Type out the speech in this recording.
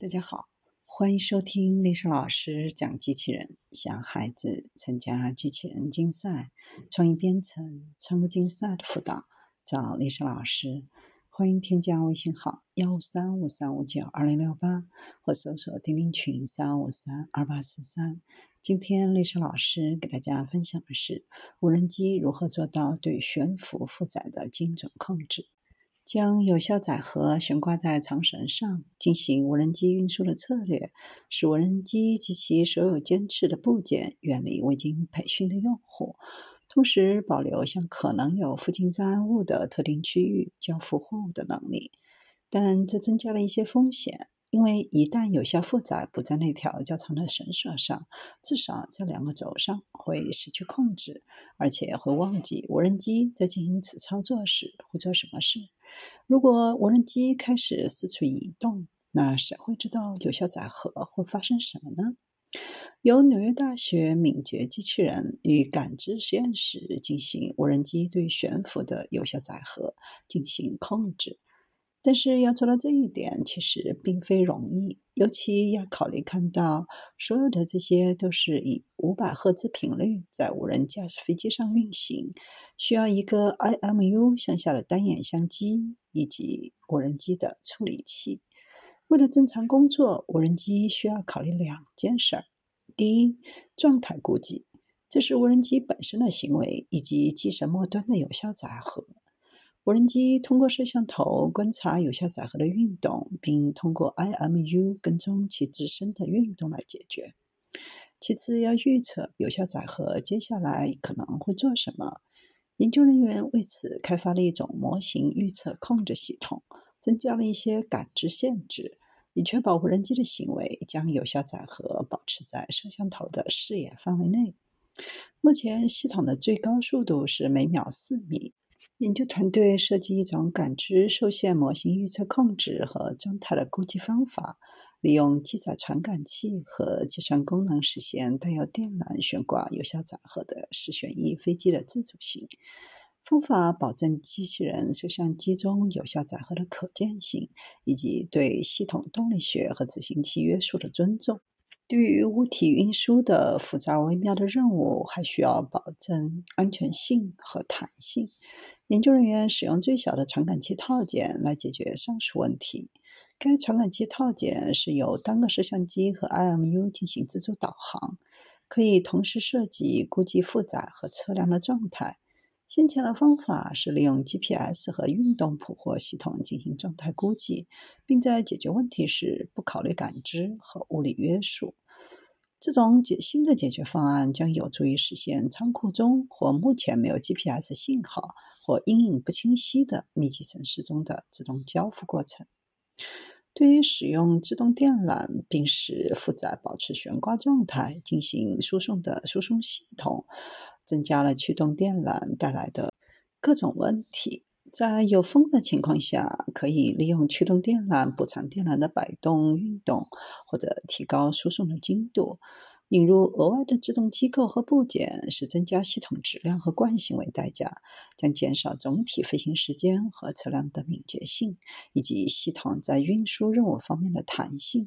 大家好，欢迎收听丽莎老师讲机器人。想孩子参加机器人竞赛、创意编程、创客竞赛的辅导，找丽莎老师。欢迎添加微信号幺五三五三五九二零六八，或搜索钉钉群三五三二八四三。今天丽莎老师给大家分享的是无人机如何做到对悬浮负载的精准控制。将有效载荷悬挂在长绳上，进行无人机运输的策略，使无人机及其所有监视的部件远离未经培训的用户，同时保留向可能有附近障碍物的特定区域交付货物的能力。但这增加了一些风险，因为一旦有效负载不在那条较长的绳索上，至少在两个轴上，会失去控制，而且会忘记无人机在进行此操作时会做什么事。如果无人机开始四处移动，那谁会知道有效载荷会发生什么呢？由纽约大学敏捷机器人与感知实验室进行无人机对悬浮的有效载荷进行控制。但是要做到这一点，其实并非容易，尤其要考虑看到所有的这些都是以五百赫兹频率在无人驾驶飞机上运行，需要一个 IMU 向下的单眼相机以及无人机的处理器。为了正常工作，无人机需要考虑两件事儿：第一，状态估计，这是无人机本身的行为以及机身末端的有效载荷。无人机通过摄像头观察有效载荷的运动，并通过 IMU 跟踪其自身的运动来解决。其次，要预测有效载荷接下来可能会做什么。研究人员为此开发了一种模型预测控制系统，增加了一些感知限制，以确保无人机的行为将有效载荷保持在摄像头的视野范围内。目前，系统的最高速度是每秒四米。研究团队设计一种感知受限模型预测控制和状态的估计方法，利用机载传感器和计算功能实现带有电缆悬挂有效载荷的四旋翼飞机的自主性。方法保证机器人摄像机中有效载荷的可见性，以及对系统动力学和执行器约束的尊重。对于物体运输的复杂微妙的任务，还需要保证安全性和弹性。研究人员使用最小的传感器套件来解决上述问题。该传感器套件是由单个摄像机和 IMU 进行自主导航，可以同时涉及估计负载和车辆的状态。先前的方法是利用 GPS 和运动捕获系统进行状态估计，并在解决问题时不考虑感知和物理约束。这种解新的解决方案将有助于实现仓库中或目前没有 GPS 信号或阴影不清晰的密集城市中的自动交付过程。对于使用自动电缆并使负载保持悬挂状态进行输送的输送系统。增加了驱动电缆带来的各种问题。在有风的情况下，可以利用驱动电缆补偿电缆的摆动运动，或者提高输送的精度。引入额外的制动机构和部件，是增加系统质量和惯性为代价，将减少总体飞行时间和车辆的敏捷性，以及系统在运输任务方面的弹性。